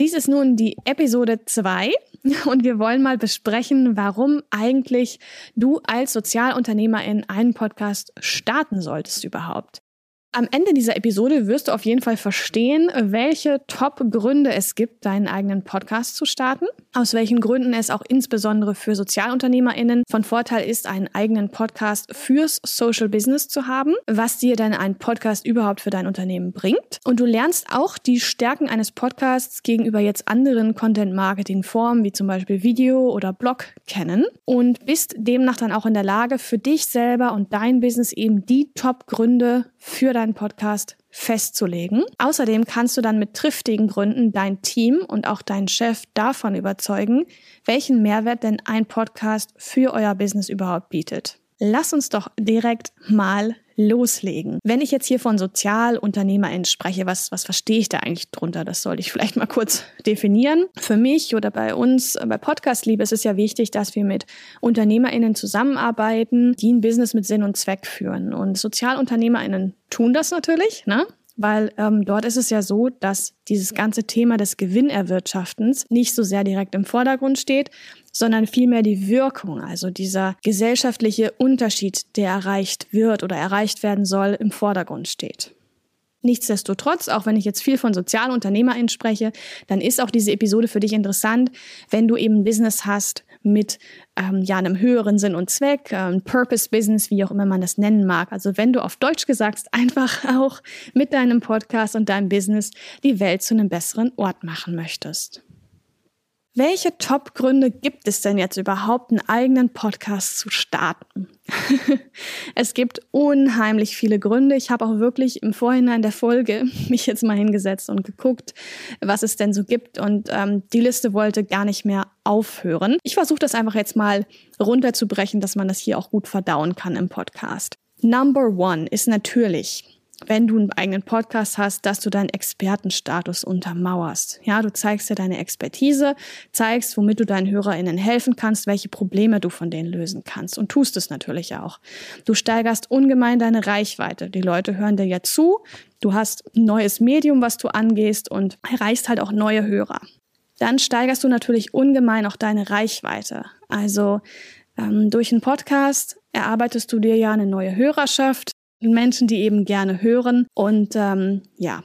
Dies ist nun die Episode 2 und wir wollen mal besprechen, warum eigentlich du als Sozialunternehmerin einen Podcast starten solltest überhaupt. Am Ende dieser Episode wirst du auf jeden Fall verstehen, welche Top-Gründe es gibt, deinen eigenen Podcast zu starten, aus welchen Gründen es auch insbesondere für SozialunternehmerInnen von Vorteil ist, einen eigenen Podcast fürs Social Business zu haben, was dir denn ein Podcast überhaupt für dein Unternehmen bringt. Und du lernst auch die Stärken eines Podcasts gegenüber jetzt anderen Content-Marketing-Formen, wie zum Beispiel Video oder Blog, kennen und bist demnach dann auch in der Lage, für dich selber und dein Business eben die Top-Gründe für deinen Podcast festzulegen. Außerdem kannst du dann mit triftigen Gründen dein Team und auch deinen Chef davon überzeugen, welchen Mehrwert denn ein Podcast für euer Business überhaupt bietet. Lass uns doch direkt mal loslegen. Wenn ich jetzt hier von SozialunternehmerInnen spreche, was, was verstehe ich da eigentlich drunter? Das sollte ich vielleicht mal kurz definieren. Für mich oder bei uns, bei Podcast Liebe ist es ja wichtig, dass wir mit UnternehmerInnen zusammenarbeiten, die ein Business mit Sinn und Zweck führen. Und SozialunternehmerInnen tun das natürlich, ne? Weil ähm, dort ist es ja so, dass dieses ganze Thema des Gewinnerwirtschaftens nicht so sehr direkt im Vordergrund steht, sondern vielmehr die Wirkung, also dieser gesellschaftliche Unterschied, der erreicht wird oder erreicht werden soll, im Vordergrund steht. Nichtsdestotrotz, auch wenn ich jetzt viel von SozialunternehmerInnen spreche, dann ist auch diese Episode für dich interessant, wenn du eben ein Business hast mit ähm, ja einem höheren Sinn und Zweck, ähm, Purpose-Business, wie auch immer man das nennen mag. Also wenn du auf Deutsch gesagt einfach auch mit deinem Podcast und deinem Business die Welt zu einem besseren Ort machen möchtest. Welche Top-Gründe gibt es denn jetzt überhaupt, einen eigenen Podcast zu starten? es gibt unheimlich viele Gründe. Ich habe auch wirklich im Vorhinein der Folge mich jetzt mal hingesetzt und geguckt, was es denn so gibt. Und ähm, die Liste wollte gar nicht mehr aufhören. Ich versuche das einfach jetzt mal runterzubrechen, dass man das hier auch gut verdauen kann im Podcast. Number one ist natürlich wenn du einen eigenen Podcast hast, dass du deinen Expertenstatus untermauerst. Ja, du zeigst dir deine Expertise, zeigst, womit du deinen HörerInnen helfen kannst, welche Probleme du von denen lösen kannst und tust es natürlich auch. Du steigerst ungemein deine Reichweite. Die Leute hören dir ja zu. Du hast ein neues Medium, was du angehst und erreichst halt auch neue Hörer. Dann steigerst du natürlich ungemein auch deine Reichweite. Also ähm, durch einen Podcast erarbeitest du dir ja eine neue Hörerschaft, Menschen, die eben gerne hören. Und ähm, ja,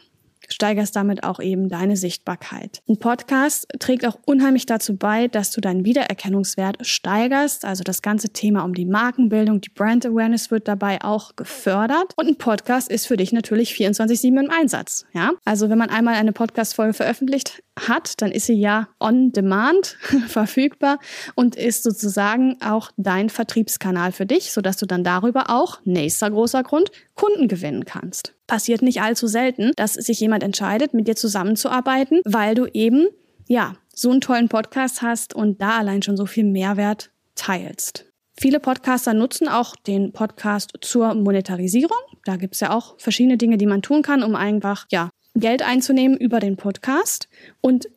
steigerst damit auch eben deine Sichtbarkeit. Ein Podcast trägt auch unheimlich dazu bei, dass du deinen Wiedererkennungswert steigerst. Also das ganze Thema um die Markenbildung, die Brand Awareness wird dabei auch gefördert. Und ein Podcast ist für dich natürlich 24-7 im Einsatz. Ja, also wenn man einmal eine Podcast-Folge veröffentlicht hat, dann ist sie ja on demand verfügbar und ist sozusagen auch dein Vertriebskanal für dich, sodass du dann darüber auch, nächster großer Grund, Kunden gewinnen kannst. Passiert nicht allzu selten, dass sich jemand entscheidet, mit dir zusammenzuarbeiten, weil du eben, ja, so einen tollen Podcast hast und da allein schon so viel Mehrwert teilst. Viele Podcaster nutzen auch den Podcast zur Monetarisierung. Da gibt's ja auch verschiedene Dinge, die man tun kann, um einfach ja, Geld einzunehmen über den Podcast. Und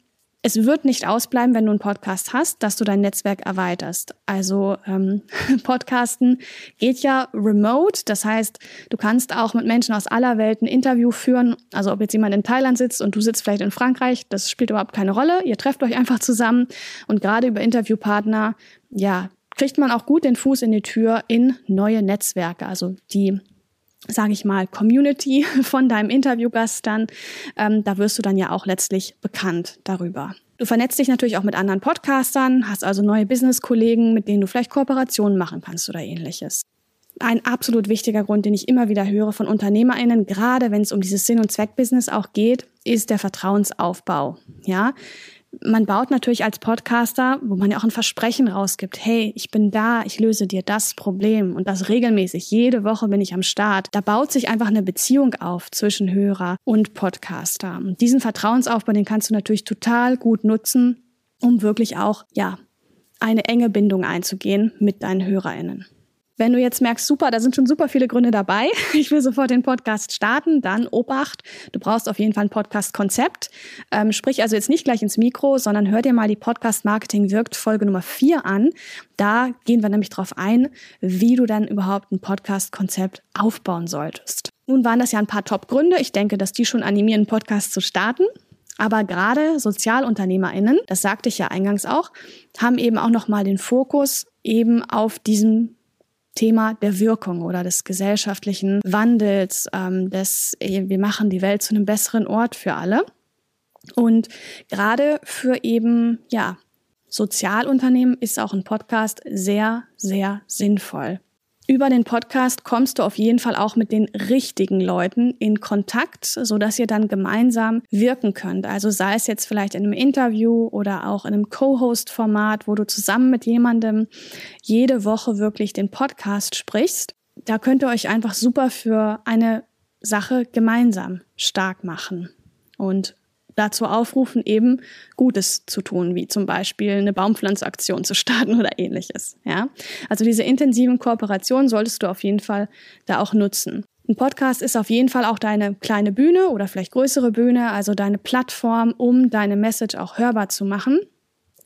es wird nicht ausbleiben, wenn du einen Podcast hast, dass du dein Netzwerk erweiterst. Also ähm, Podcasten geht ja remote. Das heißt, du kannst auch mit Menschen aus aller Welt ein Interview führen. Also ob jetzt jemand in Thailand sitzt und du sitzt vielleicht in Frankreich, das spielt überhaupt keine Rolle. Ihr trefft euch einfach zusammen. Und gerade über Interviewpartner, ja, kriegt man auch gut den Fuß in die Tür in neue Netzwerke. Also die sage ich mal, Community von deinem Interviewgast dann. Ähm, da wirst du dann ja auch letztlich bekannt darüber. Du vernetzt dich natürlich auch mit anderen Podcastern, hast also neue Business-Kollegen, mit denen du vielleicht Kooperationen machen kannst oder ähnliches. Ein absolut wichtiger Grund, den ich immer wieder höre von UnternehmerInnen, gerade wenn es um dieses Sinn- und Zweckbusiness auch geht, ist der Vertrauensaufbau. Ja, man baut natürlich als Podcaster, wo man ja auch ein Versprechen rausgibt, hey, ich bin da, ich löse dir das Problem und das regelmäßig, jede Woche bin ich am Start. Da baut sich einfach eine Beziehung auf zwischen Hörer und Podcaster. Und diesen Vertrauensaufbau, den kannst du natürlich total gut nutzen, um wirklich auch, ja, eine enge Bindung einzugehen mit deinen HörerInnen. Wenn du jetzt merkst, super, da sind schon super viele Gründe dabei, ich will sofort den Podcast starten, dann Obacht, du brauchst auf jeden Fall ein Podcast-Konzept. Ähm, sprich also jetzt nicht gleich ins Mikro, sondern hör dir mal die Podcast Marketing wirkt Folge Nummer 4 an. Da gehen wir nämlich drauf ein, wie du dann überhaupt ein Podcast-Konzept aufbauen solltest. Nun waren das ja ein paar Top-Gründe. Ich denke, dass die schon animieren, einen Podcast zu starten. Aber gerade SozialunternehmerInnen, das sagte ich ja eingangs auch, haben eben auch nochmal den Fokus eben auf diesem Thema der Wirkung oder des gesellschaftlichen Wandels, ähm, des, wir machen die Welt zu einem besseren Ort für alle. Und gerade für eben, ja, Sozialunternehmen ist auch ein Podcast sehr, sehr sinnvoll. Über den Podcast kommst du auf jeden Fall auch mit den richtigen Leuten in Kontakt, so dass ihr dann gemeinsam wirken könnt. Also sei es jetzt vielleicht in einem Interview oder auch in einem Co-Host-Format, wo du zusammen mit jemandem jede Woche wirklich den Podcast sprichst. Da könnt ihr euch einfach super für eine Sache gemeinsam stark machen. Und dazu aufrufen, eben Gutes zu tun, wie zum Beispiel eine Baumpflanzaktion zu starten oder ähnliches. Ja? Also diese intensiven Kooperationen solltest du auf jeden Fall da auch nutzen. Ein Podcast ist auf jeden Fall auch deine kleine Bühne oder vielleicht größere Bühne, also deine Plattform, um deine Message auch hörbar zu machen.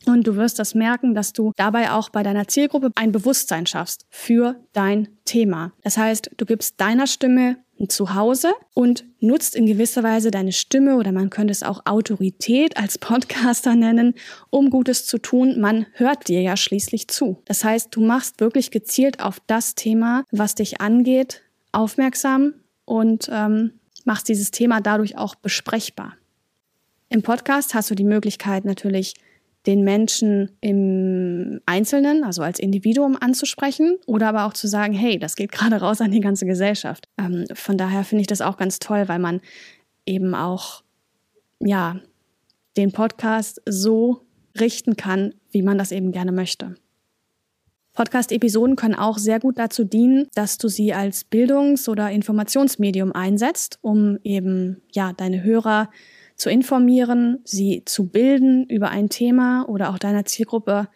Und du wirst das merken, dass du dabei auch bei deiner Zielgruppe ein Bewusstsein schaffst für dein Thema. Das heißt, du gibst deiner Stimme Zuhause und nutzt in gewisser Weise deine Stimme oder man könnte es auch Autorität als Podcaster nennen, um Gutes zu tun. Man hört dir ja schließlich zu. Das heißt, du machst wirklich gezielt auf das Thema, was dich angeht, aufmerksam und ähm, machst dieses Thema dadurch auch besprechbar. Im Podcast hast du die Möglichkeit natürlich den Menschen im Einzelnen, also als Individuum anzusprechen oder aber auch zu sagen, hey, das geht gerade raus an die ganze Gesellschaft. Ähm, von daher finde ich das auch ganz toll, weil man eben auch, ja, den Podcast so richten kann, wie man das eben gerne möchte. Podcast-Episoden können auch sehr gut dazu dienen, dass du sie als Bildungs- oder Informationsmedium einsetzt, um eben, ja, deine Hörer zu informieren, sie zu bilden über ein Thema oder auch deiner Zielgruppe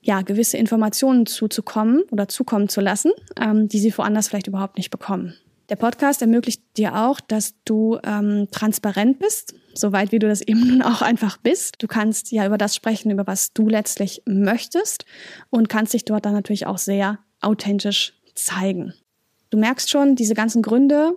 ja gewisse Informationen zuzukommen oder zukommen zu lassen, ähm, die sie woanders vielleicht überhaupt nicht bekommen. Der Podcast ermöglicht dir auch, dass du ähm, transparent bist, soweit wie du das eben nun auch einfach bist. Du kannst ja über das sprechen, über was du letztlich möchtest und kannst dich dort dann natürlich auch sehr authentisch zeigen. Du merkst schon, diese ganzen Gründe,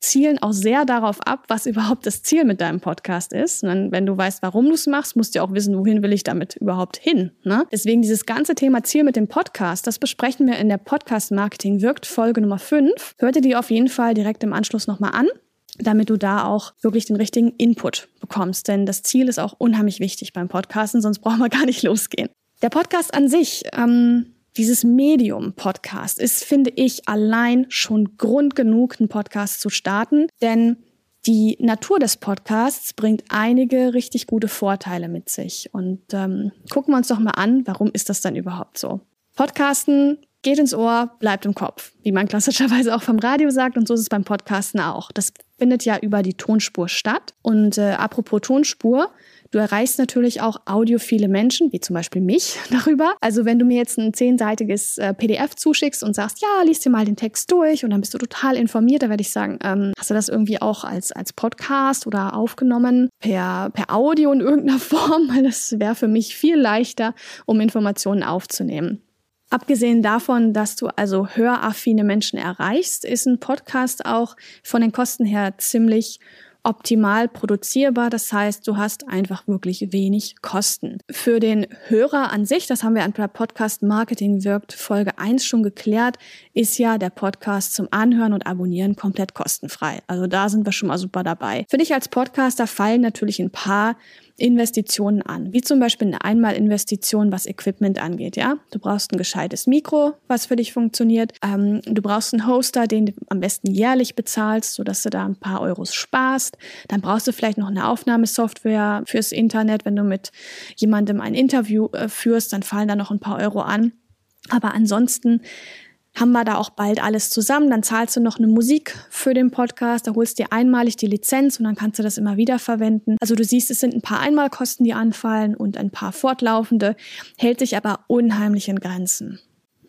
zielen auch sehr darauf ab, was überhaupt das Ziel mit deinem Podcast ist. Und wenn du weißt, warum du es machst, musst du auch wissen, wohin will ich damit überhaupt hin. Ne? Deswegen dieses ganze Thema Ziel mit dem Podcast, das besprechen wir in der Podcast Marketing wirkt Folge Nummer 5. Hör dir die auf jeden Fall direkt im Anschluss nochmal an damit du da auch wirklich den richtigen Input bekommst. Denn das Ziel ist auch unheimlich wichtig beim Podcasten, sonst brauchen wir gar nicht losgehen. Der Podcast an sich, ähm, dieses Medium-Podcast ist, finde ich, allein schon Grund genug, einen Podcast zu starten, denn die Natur des Podcasts bringt einige richtig gute Vorteile mit sich. Und ähm, gucken wir uns doch mal an, warum ist das dann überhaupt so? Podcasten geht ins Ohr, bleibt im Kopf, wie man klassischerweise auch vom Radio sagt. Und so ist es beim Podcasten auch. Das findet ja über die Tonspur statt. Und äh, apropos Tonspur, Du erreichst natürlich auch audiophile Menschen, wie zum Beispiel mich, darüber. Also wenn du mir jetzt ein zehnseitiges äh, PDF zuschickst und sagst, ja, liest dir mal den Text durch und dann bist du total informiert, da werde ich sagen, ähm, hast du das irgendwie auch als, als Podcast oder aufgenommen per, per Audio in irgendeiner Form? Weil das wäre für mich viel leichter, um Informationen aufzunehmen. Abgesehen davon, dass du also höraffine Menschen erreichst, ist ein Podcast auch von den Kosten her ziemlich optimal produzierbar. Das heißt, du hast einfach wirklich wenig Kosten. Für den Hörer an sich, das haben wir an der Podcast Marketing wirkt Folge 1 schon geklärt, ist ja der Podcast zum Anhören und Abonnieren komplett kostenfrei. Also da sind wir schon mal super dabei. Für dich als Podcaster fallen natürlich ein paar Investitionen an, wie zum Beispiel eine Einmalinvestition, was Equipment angeht. Ja, du brauchst ein gescheites Mikro, was für dich funktioniert. Ähm, du brauchst einen Hoster, den du am besten jährlich bezahlst, so dass du da ein paar Euros sparst. Dann brauchst du vielleicht noch eine Aufnahmesoftware fürs Internet. Wenn du mit jemandem ein Interview äh, führst, dann fallen da noch ein paar Euro an. Aber ansonsten haben wir da auch bald alles zusammen. Dann zahlst du noch eine Musik für den Podcast, da holst du dir einmalig die Lizenz und dann kannst du das immer wieder verwenden. Also du siehst, es sind ein paar Einmalkosten, die anfallen und ein paar fortlaufende, hält sich aber unheimlich in Grenzen.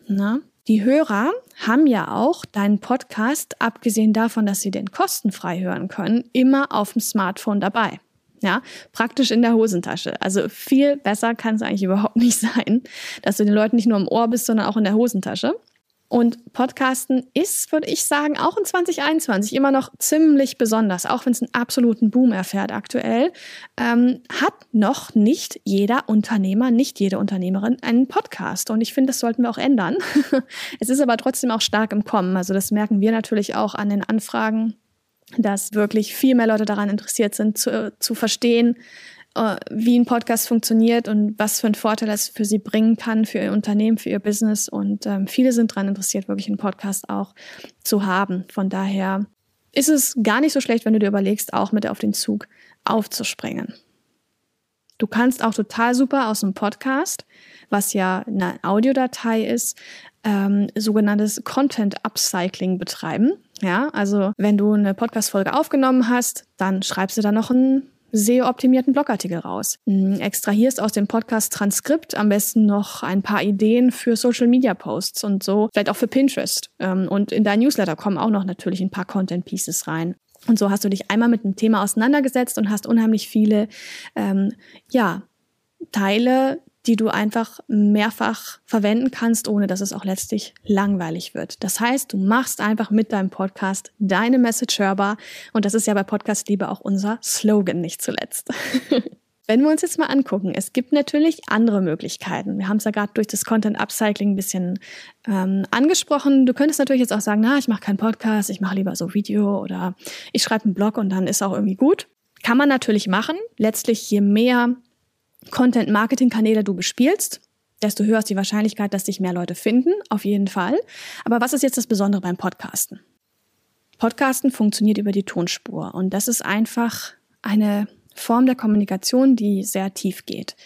Na? Die Hörer haben ja auch deinen Podcast, abgesehen davon, dass sie den kostenfrei hören können, immer auf dem Smartphone dabei. Ja, praktisch in der Hosentasche. Also viel besser kann es eigentlich überhaupt nicht sein, dass du den Leuten nicht nur im Ohr bist, sondern auch in der Hosentasche. Und Podcasten ist, würde ich sagen, auch in 2021 immer noch ziemlich besonders, auch wenn es einen absoluten Boom erfährt aktuell, ähm, hat noch nicht jeder Unternehmer, nicht jede Unternehmerin einen Podcast. Und ich finde, das sollten wir auch ändern. es ist aber trotzdem auch stark im Kommen. Also das merken wir natürlich auch an den Anfragen, dass wirklich viel mehr Leute daran interessiert sind, zu, zu verstehen, äh, wie ein Podcast funktioniert und was für einen Vorteil es für sie bringen kann, für ihr Unternehmen, für ihr Business. Und ähm, viele sind daran interessiert, wirklich einen Podcast auch zu haben. Von daher ist es gar nicht so schlecht, wenn du dir überlegst, auch mit auf den Zug aufzuspringen. Du kannst auch total super aus einem Podcast, was ja eine Audiodatei ist, ähm, sogenanntes Content Upcycling betreiben. Ja, also wenn du eine Podcast-Folge aufgenommen hast, dann schreibst du da noch einen SEO-optimierten Blogartikel raus. Hm, extrahierst aus dem Podcast-Transkript am besten noch ein paar Ideen für Social-Media-Posts und so, vielleicht auch für Pinterest. Ähm, und in dein Newsletter kommen auch noch natürlich ein paar Content-Pieces rein. Und so hast du dich einmal mit dem Thema auseinandergesetzt und hast unheimlich viele, ähm, ja, Teile, die du einfach mehrfach verwenden kannst, ohne dass es auch letztlich langweilig wird. Das heißt, du machst einfach mit deinem Podcast deine Message hörbar. Und das ist ja bei Podcast Liebe auch unser Slogan, nicht zuletzt. Wenn wir uns jetzt mal angucken, es gibt natürlich andere Möglichkeiten. Wir haben es ja gerade durch das Content Upcycling ein bisschen ähm, angesprochen. Du könntest natürlich jetzt auch sagen, na, ich mache keinen Podcast, ich mache lieber so Video oder ich schreibe einen Blog und dann ist auch irgendwie gut. Kann man natürlich machen. Letztlich, je mehr Content-Marketing-Kanäle du bespielst, desto höher ist die Wahrscheinlichkeit, dass dich mehr Leute finden, auf jeden Fall. Aber was ist jetzt das Besondere beim Podcasten? Podcasten funktioniert über die Tonspur und das ist einfach eine Form der Kommunikation, die sehr tief geht.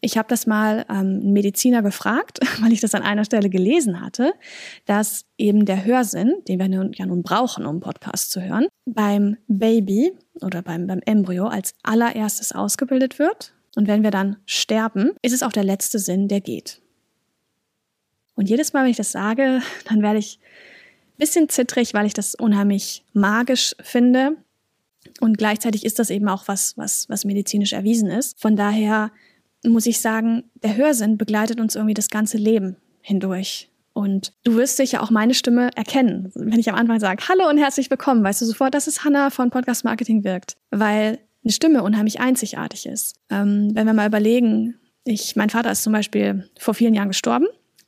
Ich habe das mal ähm, einen Mediziner gefragt, weil ich das an einer Stelle gelesen hatte, dass eben der Hörsinn, den wir nun, ja nun brauchen, um Podcast zu hören, beim Baby oder beim, beim Embryo als allererstes ausgebildet wird und wenn wir dann sterben, ist es auch der letzte Sinn, der geht. Und jedes Mal, wenn ich das sage, dann werde ich ein bisschen zittrig, weil ich das unheimlich magisch finde. Und gleichzeitig ist das eben auch was, was, was medizinisch erwiesen ist. Von daher muss ich sagen, der Hörsinn begleitet uns irgendwie das ganze Leben hindurch. Und du wirst sicher auch meine Stimme erkennen. Wenn ich am Anfang sage, hallo und herzlich willkommen, weißt du sofort, das ist Hannah von Podcast Marketing wirkt. Weil Stimme unheimlich einzigartig ist. Ähm, wenn wir mal überlegen, ich, mein Vater ist zum Beispiel vor vielen Jahren gestorben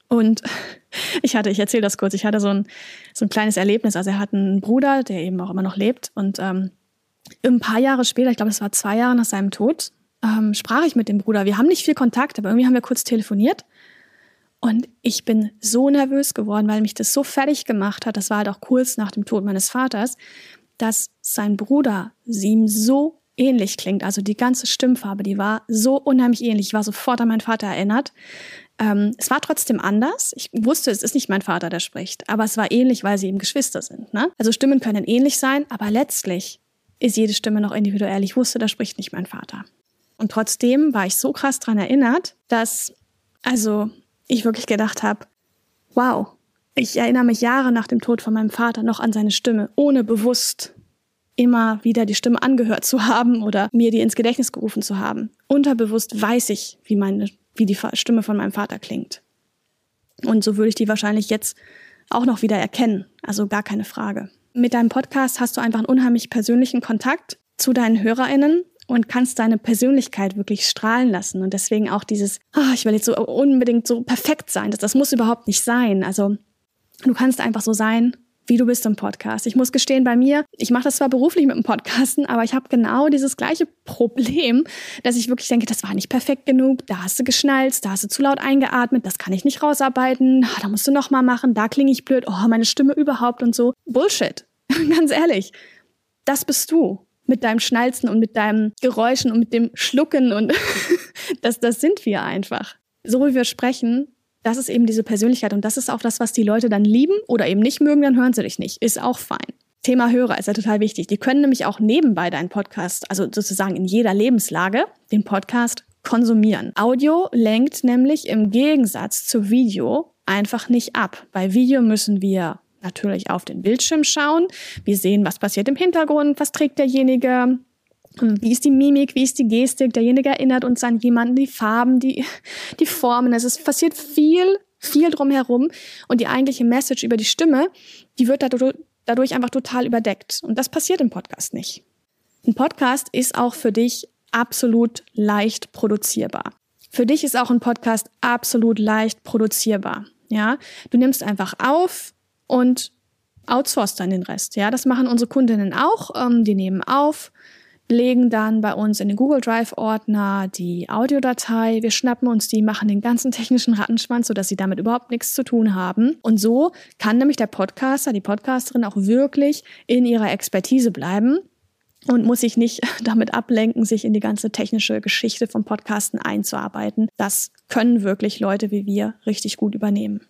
und ich hatte, ich erzähle das kurz, ich hatte so ein, so ein kleines Erlebnis. Also er hat einen Bruder, der eben auch immer noch lebt und ähm, ein paar Jahre später, ich glaube, es war zwei Jahre nach seinem Tod, ähm, sprach ich mit dem Bruder. Wir haben nicht viel Kontakt, aber irgendwie haben wir kurz telefoniert. Und ich bin so nervös geworden, weil mich das so fertig gemacht hat. Das war halt auch kurz nach dem Tod meines Vaters, dass sein Bruder ihm so ähnlich klingt. Also die ganze Stimmfarbe, die war so unheimlich ähnlich. Ich war sofort an meinen Vater erinnert. Ähm, es war trotzdem anders. Ich wusste, es ist nicht mein Vater, der spricht, aber es war ähnlich, weil sie eben Geschwister sind. Ne? Also Stimmen können ähnlich sein, aber letztlich ist jede Stimme noch individuell. Ich wusste, da spricht nicht mein Vater. Und trotzdem war ich so krass dran erinnert, dass also ich wirklich gedacht habe, wow, ich erinnere mich Jahre nach dem Tod von meinem Vater noch an seine Stimme, ohne bewusst immer wieder die Stimme angehört zu haben oder mir die ins Gedächtnis gerufen zu haben. Unterbewusst weiß ich, wie meine, wie die Stimme von meinem Vater klingt. Und so würde ich die wahrscheinlich jetzt auch noch wieder erkennen. Also gar keine Frage. Mit deinem Podcast hast du einfach einen unheimlich persönlichen Kontakt zu deinen HörerInnen und kannst deine Persönlichkeit wirklich strahlen lassen. Und deswegen auch dieses, oh, ich will jetzt so unbedingt so perfekt sein. Das, das muss überhaupt nicht sein. Also du kannst einfach so sein, wie du bist im Podcast. Ich muss gestehen, bei mir, ich mache das zwar beruflich mit dem Podcasten, aber ich habe genau dieses gleiche Problem, dass ich wirklich denke, das war nicht perfekt genug, da hast du geschnalzt, da hast du zu laut eingeatmet, das kann ich nicht rausarbeiten, da musst du noch mal machen, da klinge ich blöd, oh, meine Stimme überhaupt und so. Bullshit. Ganz ehrlich. Das bist du mit deinem Schnalzen und mit deinem Geräuschen und mit dem Schlucken und das, das sind wir einfach. So wie wir sprechen, das ist eben diese Persönlichkeit und das ist auch das, was die Leute dann lieben oder eben nicht mögen, dann hören sie dich nicht. Ist auch fein. Thema Hörer ist ja total wichtig. Die können nämlich auch nebenbei deinen Podcast, also sozusagen in jeder Lebenslage, den Podcast konsumieren. Audio lenkt nämlich im Gegensatz zu Video einfach nicht ab. Bei Video müssen wir natürlich auf den Bildschirm schauen. Wir sehen, was passiert im Hintergrund, was trägt derjenige, wie ist die Mimik, wie ist die Gestik, derjenige erinnert uns an jemanden, die Farben, die, die Formen. Es ist, passiert viel, viel drumherum und die eigentliche Message über die Stimme, die wird dadurch einfach total überdeckt. Und das passiert im Podcast nicht. Ein Podcast ist auch für dich absolut leicht produzierbar. Für dich ist auch ein Podcast absolut leicht produzierbar. Ja, du nimmst einfach auf und outsourcest dann den Rest. Ja, das machen unsere Kundinnen auch. Ähm, die nehmen auf, legen dann bei uns in den Google Drive Ordner die Audiodatei. Wir schnappen uns die, machen den ganzen technischen Rattenschwanz, sodass sie damit überhaupt nichts zu tun haben. Und so kann nämlich der Podcaster, die Podcasterin auch wirklich in ihrer Expertise bleiben und muss sich nicht damit ablenken, sich in die ganze technische Geschichte vom Podcasten einzuarbeiten. Das können wirklich Leute wie wir richtig gut übernehmen.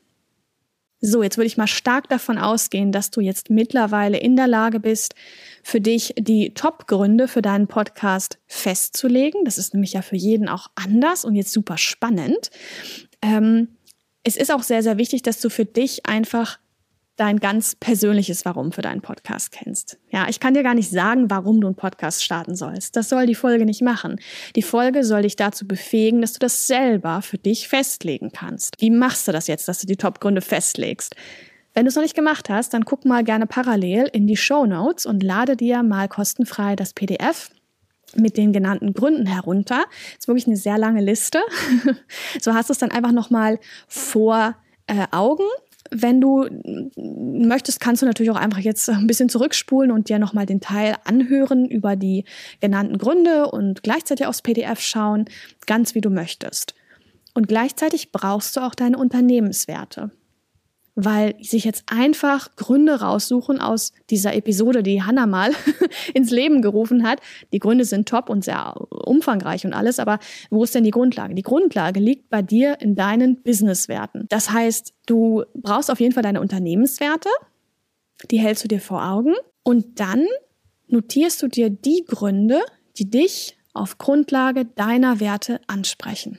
So, jetzt würde ich mal stark davon ausgehen, dass du jetzt mittlerweile in der Lage bist, für dich die Top-Gründe für deinen Podcast festzulegen. Das ist nämlich ja für jeden auch anders und jetzt super spannend. Ähm, es ist auch sehr, sehr wichtig, dass du für dich einfach dein ganz persönliches Warum für deinen Podcast kennst. Ja, ich kann dir gar nicht sagen, warum du einen Podcast starten sollst. Das soll die Folge nicht machen. Die Folge soll dich dazu befähigen, dass du das selber für dich festlegen kannst. Wie machst du das jetzt, dass du die Top-Gründe festlegst? Wenn du es noch nicht gemacht hast, dann guck mal gerne parallel in die Show Notes und lade dir mal kostenfrei das PDF mit den genannten Gründen herunter. Das ist wirklich eine sehr lange Liste. so hast du es dann einfach nochmal vor äh, Augen wenn du möchtest, kannst du natürlich auch einfach jetzt ein bisschen zurückspulen und dir nochmal den Teil anhören über die genannten Gründe und gleichzeitig aufs PDF schauen, ganz wie du möchtest. Und gleichzeitig brauchst du auch deine Unternehmenswerte weil sich jetzt einfach Gründe raussuchen aus dieser Episode, die Hannah mal ins Leben gerufen hat. Die Gründe sind top und sehr umfangreich und alles, aber wo ist denn die Grundlage? Die Grundlage liegt bei dir in deinen Businesswerten. Das heißt, du brauchst auf jeden Fall deine Unternehmenswerte, die hältst du dir vor Augen und dann notierst du dir die Gründe, die dich auf Grundlage deiner Werte ansprechen.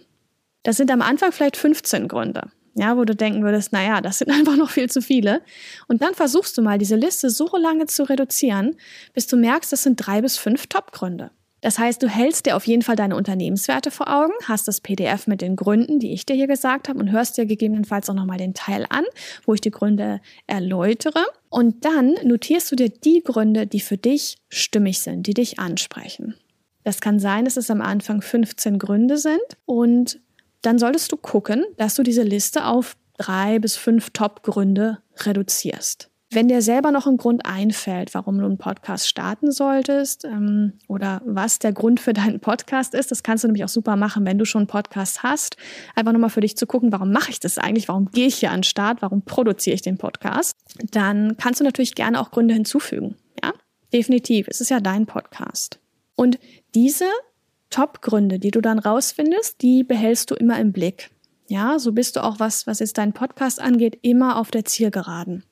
Das sind am Anfang vielleicht 15 Gründe ja, wo du denken würdest, naja, das sind einfach noch viel zu viele. Und dann versuchst du mal, diese Liste so lange zu reduzieren, bis du merkst, das sind drei bis fünf Top-Gründe. Das heißt, du hältst dir auf jeden Fall deine Unternehmenswerte vor Augen, hast das PDF mit den Gründen, die ich dir hier gesagt habe, und hörst dir gegebenenfalls auch nochmal den Teil an, wo ich die Gründe erläutere. Und dann notierst du dir die Gründe, die für dich stimmig sind, die dich ansprechen. Das kann sein, dass es am Anfang 15 Gründe sind und dann solltest du gucken, dass du diese Liste auf drei bis fünf Top-Gründe reduzierst. Wenn dir selber noch ein Grund einfällt, warum du einen Podcast starten solltest ähm, oder was der Grund für deinen Podcast ist, das kannst du nämlich auch super machen, wenn du schon einen Podcast hast. Einfach nochmal für dich zu gucken, warum mache ich das eigentlich? Warum gehe ich hier an den Start? Warum produziere ich den Podcast? Dann kannst du natürlich gerne auch Gründe hinzufügen. Ja, definitiv. Es ist ja dein Podcast. Und diese Top-Gründe, die du dann rausfindest, die behältst du immer im Blick. Ja, so bist du auch was, was jetzt deinen Podcast angeht, immer auf der Zielgeraden.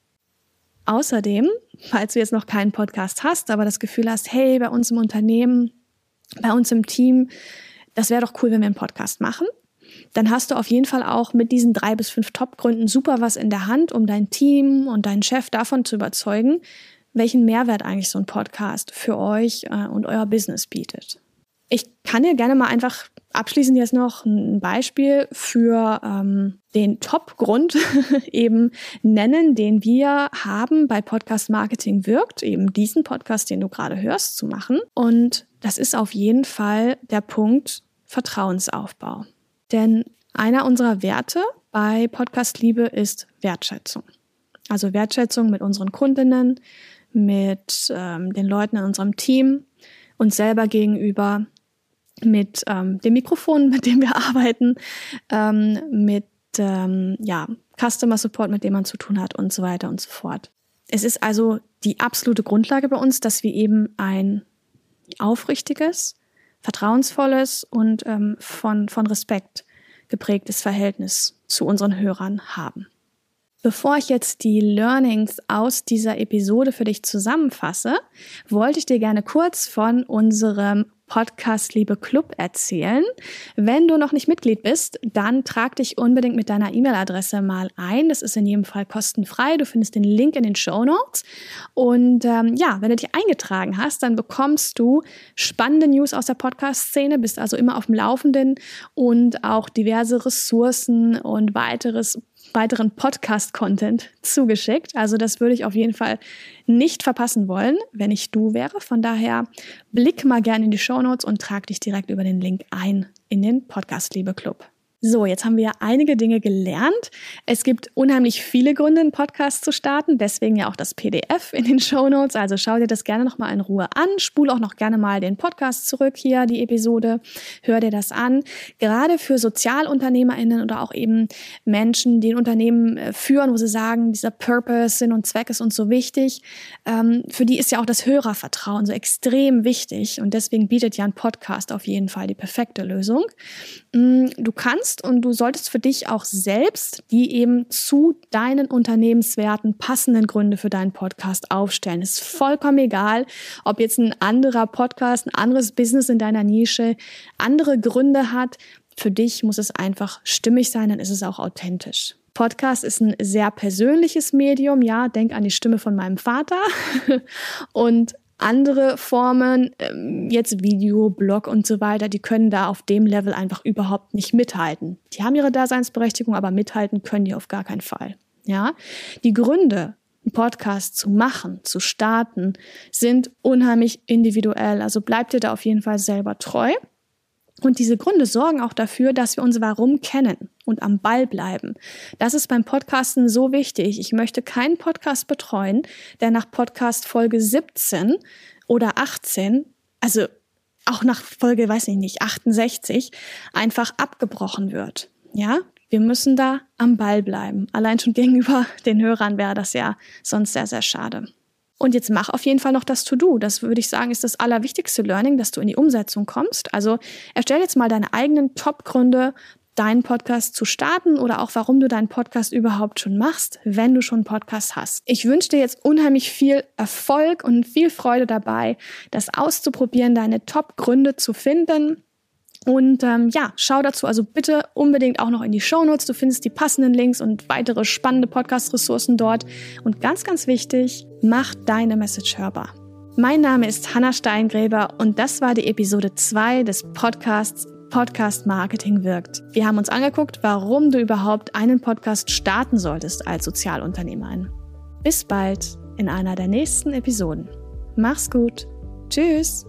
Außerdem, falls du jetzt noch keinen Podcast hast, aber das Gefühl hast, hey, bei uns im Unternehmen, bei uns im Team, das wäre doch cool, wenn wir einen Podcast machen, dann hast du auf jeden Fall auch mit diesen drei bis fünf Top-Gründen super was in der Hand, um dein Team und deinen Chef davon zu überzeugen, welchen Mehrwert eigentlich so ein Podcast für euch äh, und euer Business bietet. Ich kann dir gerne mal einfach abschließend jetzt noch ein Beispiel für ähm, den Top-Grund eben nennen, den wir haben bei Podcast Marketing wirkt, eben diesen Podcast, den du gerade hörst, zu machen. Und das ist auf jeden Fall der Punkt Vertrauensaufbau. Denn einer unserer Werte bei Podcast Liebe ist Wertschätzung. Also Wertschätzung mit unseren Kundinnen, mit ähm, den Leuten in unserem Team, uns selber gegenüber mit ähm, dem Mikrofon, mit dem wir arbeiten, ähm, mit ähm, ja, Customer Support, mit dem man zu tun hat und so weiter und so fort. Es ist also die absolute Grundlage bei uns, dass wir eben ein aufrichtiges, vertrauensvolles und ähm, von, von Respekt geprägtes Verhältnis zu unseren Hörern haben. Bevor ich jetzt die Learnings aus dieser Episode für dich zusammenfasse, wollte ich dir gerne kurz von unserem Podcast Liebe Club erzählen. Wenn du noch nicht Mitglied bist, dann trag dich unbedingt mit deiner E-Mail-Adresse mal ein. Das ist in jedem Fall kostenfrei. Du findest den Link in den Show Notes. Und ähm, ja, wenn du dich eingetragen hast, dann bekommst du spannende News aus der Podcast-Szene, bist also immer auf dem Laufenden und auch diverse Ressourcen und weiteres weiteren Podcast-Content zugeschickt. Also das würde ich auf jeden Fall nicht verpassen wollen, wenn ich du wäre. Von daher blick mal gerne in die Show Notes und trag dich direkt über den Link ein in den Podcast Liebe Club. So, jetzt haben wir einige Dinge gelernt. Es gibt unheimlich viele Gründe, einen Podcast zu starten, deswegen ja auch das PDF in den Show Notes. Also schau dir das gerne nochmal in Ruhe an. Spul auch noch gerne mal den Podcast zurück hier, die Episode. Hör dir das an. Gerade für SozialunternehmerInnen oder auch eben Menschen, die ein Unternehmen äh, führen, wo sie sagen, dieser Purpose, Sinn und Zweck ist uns so wichtig. Ähm, für die ist ja auch das Hörervertrauen so extrem wichtig. Und deswegen bietet ja ein Podcast auf jeden Fall die perfekte Lösung. Mm, du kannst kannst und du solltest für dich auch selbst die eben zu deinen Unternehmenswerten passenden Gründe für deinen Podcast aufstellen. Ist vollkommen egal, ob jetzt ein anderer Podcast, ein anderes Business in deiner Nische andere Gründe hat. Für dich muss es einfach stimmig sein, dann ist es auch authentisch. Podcast ist ein sehr persönliches Medium. Ja, denk an die Stimme von meinem Vater. Und andere Formen, ähm, jetzt Video, Blog und so weiter, die können da auf dem Level einfach überhaupt nicht mithalten. Die haben ihre Daseinsberechtigung, aber mithalten können die auf gar keinen Fall. Ja, die Gründe, einen Podcast zu machen, zu starten, sind unheimlich individuell. Also bleibt dir da auf jeden Fall selber treu. Und diese Gründe sorgen auch dafür, dass wir unser Warum kennen und am Ball bleiben. Das ist beim Podcasten so wichtig. Ich möchte keinen Podcast betreuen, der nach Podcast Folge 17 oder 18, also auch nach Folge, weiß ich nicht, 68, einfach abgebrochen wird. Ja, wir müssen da am Ball bleiben. Allein schon gegenüber den Hörern wäre das ja sonst sehr, sehr schade. Und jetzt mach auf jeden Fall noch das To-Do. Das würde ich sagen, ist das allerwichtigste Learning, dass du in die Umsetzung kommst. Also erstell jetzt mal deine eigenen Top-Gründe, deinen Podcast zu starten oder auch warum du deinen Podcast überhaupt schon machst, wenn du schon einen Podcast hast. Ich wünsche dir jetzt unheimlich viel Erfolg und viel Freude dabei, das auszuprobieren, deine Top-Gründe zu finden und ähm, ja, schau dazu also bitte unbedingt auch noch in die Show Notes. Du findest die passenden Links und weitere spannende Podcast-Ressourcen dort. Und ganz, ganz wichtig, mach deine Message hörbar. Mein Name ist Hanna Steingräber und das war die Episode 2 des Podcasts Podcast Marketing wirkt. Wir haben uns angeguckt, warum du überhaupt einen Podcast starten solltest als Sozialunternehmerin. Bis bald in einer der nächsten Episoden. Mach's gut. Tschüss.